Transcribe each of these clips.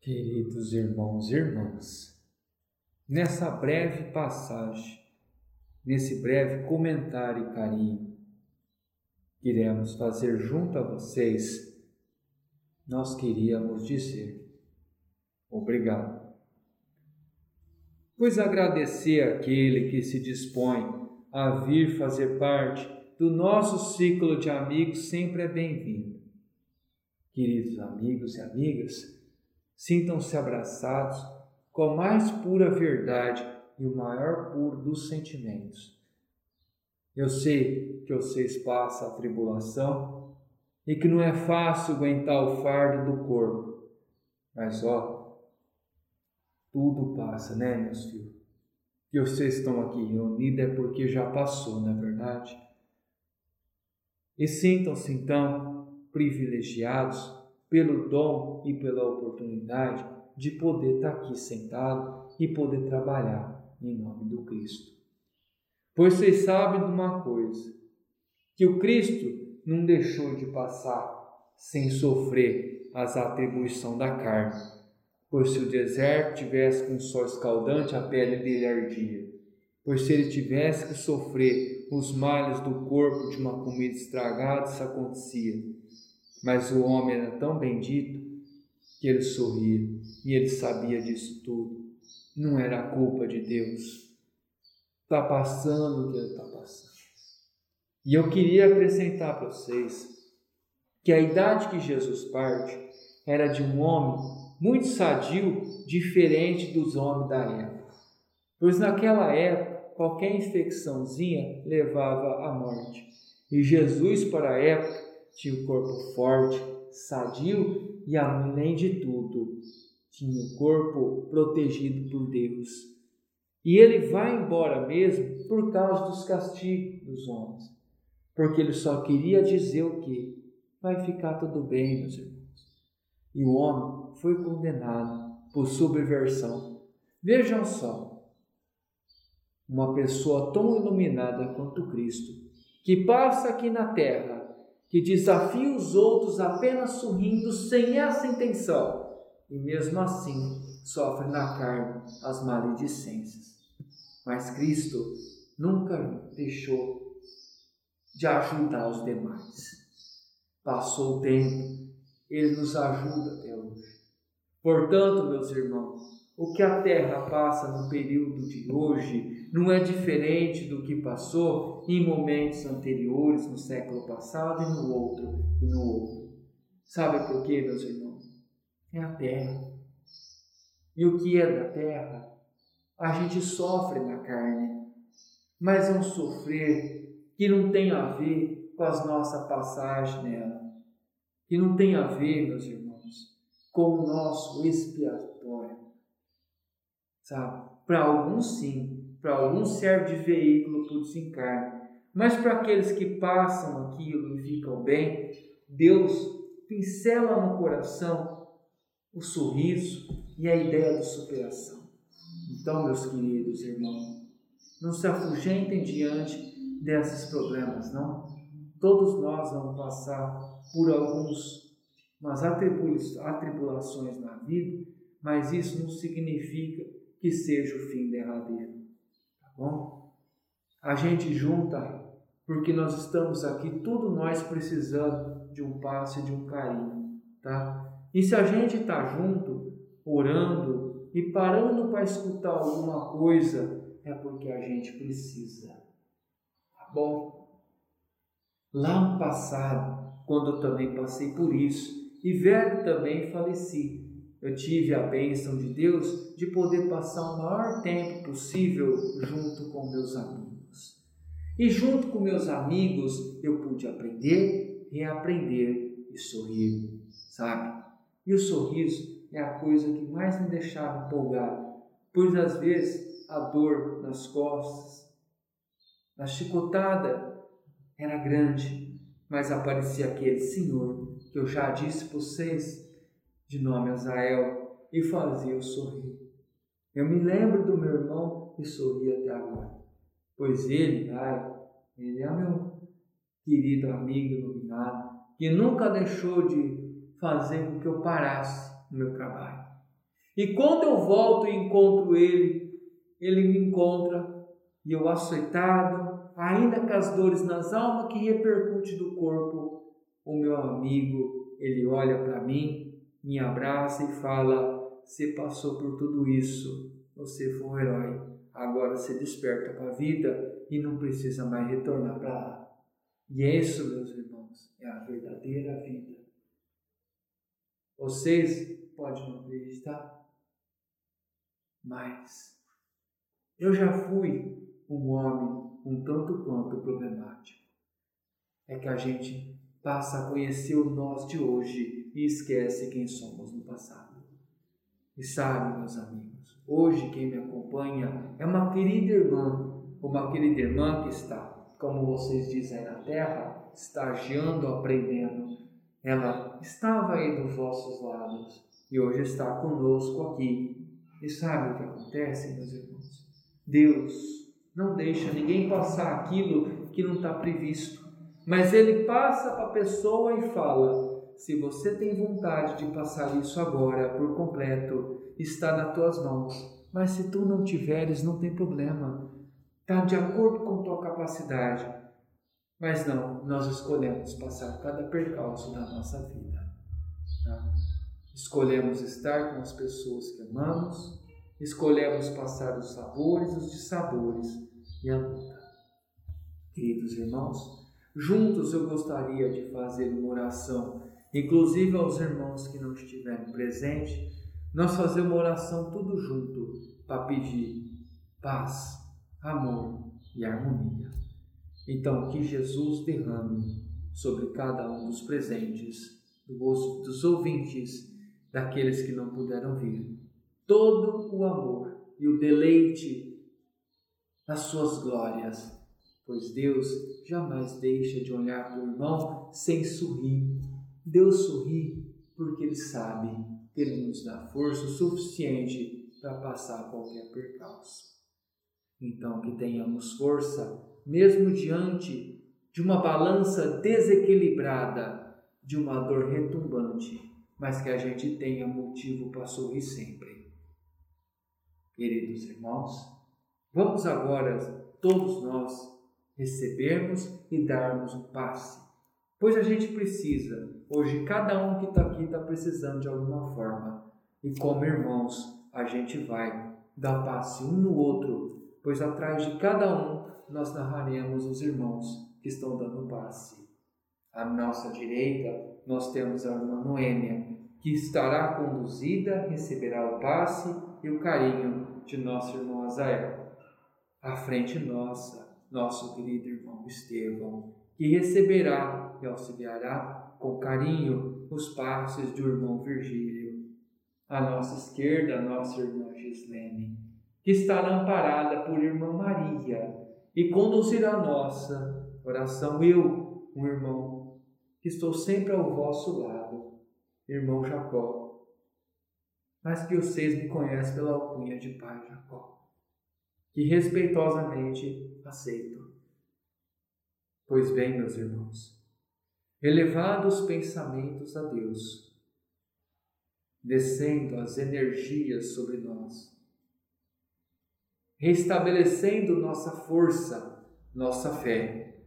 Queridos irmãos e irmãs, nessa breve passagem, nesse breve comentário e carinho que iremos fazer junto a vocês, nós queríamos dizer obrigado. Pois agradecer aquele que se dispõe a vir fazer parte do nosso ciclo de amigos sempre é bem-vindo. Queridos amigos e amigas, Sintam-se abraçados com a mais pura verdade e o maior puro dos sentimentos. Eu sei que vocês passam a tribulação e que não é fácil aguentar o fardo do corpo, mas ó, tudo passa, né, meus filhos? Que vocês estão aqui reunidos é porque já passou, não é verdade? E sintam-se então privilegiados pelo dom e pela oportunidade de poder estar aqui sentado e poder trabalhar em nome do Cristo. Pois vocês sabem de uma coisa, que o Cristo não deixou de passar sem sofrer as atribuições da carne. Pois se o deserto tivesse com sol escaldante, a pele dele ardia. Pois se ele tivesse que sofrer os males do corpo de uma comida estragada, isso acontecia. Mas o homem era tão bendito que ele sorria e ele sabia disso tudo. Não era culpa de Deus. Está passando o que ele está passando. E eu queria acrescentar para vocês que a idade que Jesus parte era de um homem muito sadio, diferente dos homens da época. Pois naquela época, qualquer infecçãozinha levava à morte. E Jesus, para a época, tinha o corpo forte, sadio e, além de tudo, tinha o corpo protegido por Deus. E ele vai embora mesmo por causa dos castigos dos homens, porque ele só queria dizer o que? Vai ficar tudo bem, meus irmãos. E o homem foi condenado por subversão. Vejam só, uma pessoa tão iluminada quanto Cristo, que passa aqui na terra que desafia os outros apenas sorrindo sem essa intenção, e mesmo assim sofre na carne as maledicências. Mas Cristo nunca deixou de ajudar os demais. Passou o tempo, ele nos ajuda até hoje. Portanto, meus irmãos, o que a terra passa no período de hoje não é diferente do que passou em momentos anteriores, no século passado e no outro e no outro. Sabe por quê, meus irmãos? É a terra. E o que é da terra? A gente sofre na carne, mas é um sofrer que não tem a ver com as nossas passagens nela, que não tem a ver, meus irmãos, com o nosso expiatório. Sabe? Para alguns sim, para alguns serve de veículo para o desencarne, mas para aqueles que passam aquilo e ficam bem, Deus pincela no coração o sorriso e a ideia de superação. Então, meus queridos irmãos, não se afugentem diante desses problemas, não. Todos nós vamos passar por alguns umas atribulações na vida, mas isso não significa que seja o fim derradeiro bom? A gente junta porque nós estamos aqui, tudo nós precisando de um passe, de um carinho, tá? E se a gente está junto, orando e parando para escutar alguma coisa, é porque a gente precisa, tá bom? Lá no passado, quando eu também passei por isso, e velho também faleci, eu tive a bênção de Deus de poder passar o maior tempo possível junto com meus amigos. E junto com meus amigos eu pude aprender, reaprender e sorrir, sabe? E o sorriso é a coisa que mais me deixava empolgado, pois às vezes a dor nas costas, a chicotada era grande, mas aparecia aquele Senhor que eu já disse para vocês de nome Azael, e fazia-o sorrir. Eu me lembro do meu irmão e sorri até agora, pois ele, ai, ele é meu querido amigo iluminado, que nunca deixou de fazer com que eu parasse no meu trabalho. E quando eu volto e encontro ele, ele me encontra e eu açoitado, ainda com as dores nas almas que repercute do corpo, o meu amigo, ele olha para mim, me abraça e fala: "Você passou por tudo isso, você foi um herói. Agora você desperta para a vida e não precisa mais retornar para lá." E é isso, meus irmãos, é a verdadeira vida. Vocês podem não acreditar, mas eu já fui um homem um tanto quanto problemático. É que a gente passa a conhecer o nós de hoje e esquece quem somos no passado. E sabe, meus amigos, hoje quem me acompanha é uma querida irmã, uma querida irmã que está como vocês dizem na terra, estagiando, aprendendo. Ela estava aí dos vossos lados e hoje está conosco aqui. E sabe o que acontece, meus irmãos? Deus não deixa ninguém passar aquilo que não está previsto, mas Ele passa para a pessoa e fala: se você tem vontade de passar isso agora por completo, está nas tuas mãos. Mas se tu não tiveres, não tem problema está de acordo com tua capacidade. Mas não, nós escolhemos passar cada percalço da nossa vida. Tá? Escolhemos estar com as pessoas que amamos, escolhemos passar os sabores, os dissabores e a luta. Queridos irmãos, juntos eu gostaria de fazer uma oração, inclusive aos irmãos que não estiverem presentes, nós fazer uma oração tudo junto para pedir paz, amor e harmonia. Então, que Jesus derrame sobre cada um dos presentes, dos ouvintes, daqueles que não puderam vir, todo o amor e o deleite das suas glórias, pois Deus jamais deixa de olhar para o irmão sem sorrir. Deus sorri porque Ele sabe que Ele nos dá força suficiente para passar qualquer percalço. Então, que tenhamos força, mesmo diante de uma balança desequilibrada, de uma dor retumbante, mas que a gente tenha motivo para sorrir sempre. Queridos irmãos, vamos agora, todos nós, recebermos e darmos um passe, pois a gente precisa, hoje, cada um que está aqui está precisando de alguma forma, e como irmãos, a gente vai dar passe um no outro pois atrás de cada um nós narraremos os irmãos que estão dando passe. À nossa direita, nós temos a irmã Noêmia, que estará conduzida, receberá o passe e o carinho de nosso irmão Azael. À frente nossa, nosso querido irmão Estevão, que receberá e auxiliará com carinho os passes do irmão Virgílio. À nossa esquerda, nossa irmã Gislene que estará amparada por irmã Maria e conduzirá a nossa oração. Eu, um irmão, que estou sempre ao vosso lado, irmão Jacó, mas que vocês me conhecem pela alcunha de Pai Jacó, que respeitosamente aceito. Pois bem, meus irmãos, elevados pensamentos a Deus, descendo as energias sobre nós, restabelecendo nossa força, nossa fé.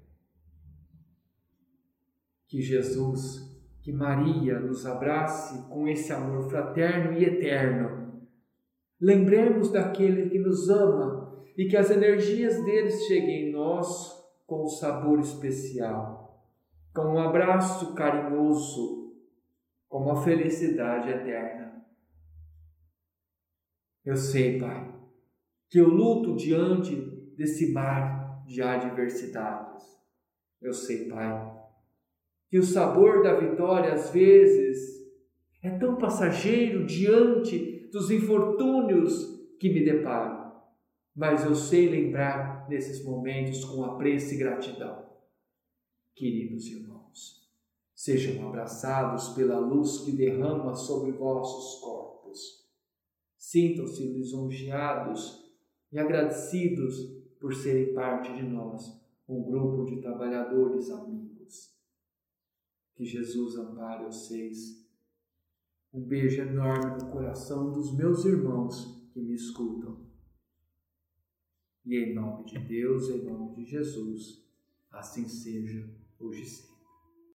Que Jesus, que Maria nos abrace com esse amor fraterno e eterno. Lembremos daquele que nos ama e que as energias deles cheguem em nós com um sabor especial, com um abraço carinhoso, com uma felicidade eterna. Eu sei, Pai, que eu luto diante desse mar de adversidades. Eu sei, Pai, que o sabor da vitória às vezes é tão passageiro diante dos infortúnios que me deparo, mas eu sei lembrar nesses momentos com apreço e gratidão. Queridos irmãos, sejam abraçados pela luz que derrama sobre vossos corpos. Sintam-se lisonjeados e agradecidos por serem parte de nós, um grupo de trabalhadores amigos. Que Jesus ampare vocês Um beijo enorme no coração dos meus irmãos que me escutam. E em nome de Deus, em nome de Jesus, assim seja hoje e sempre.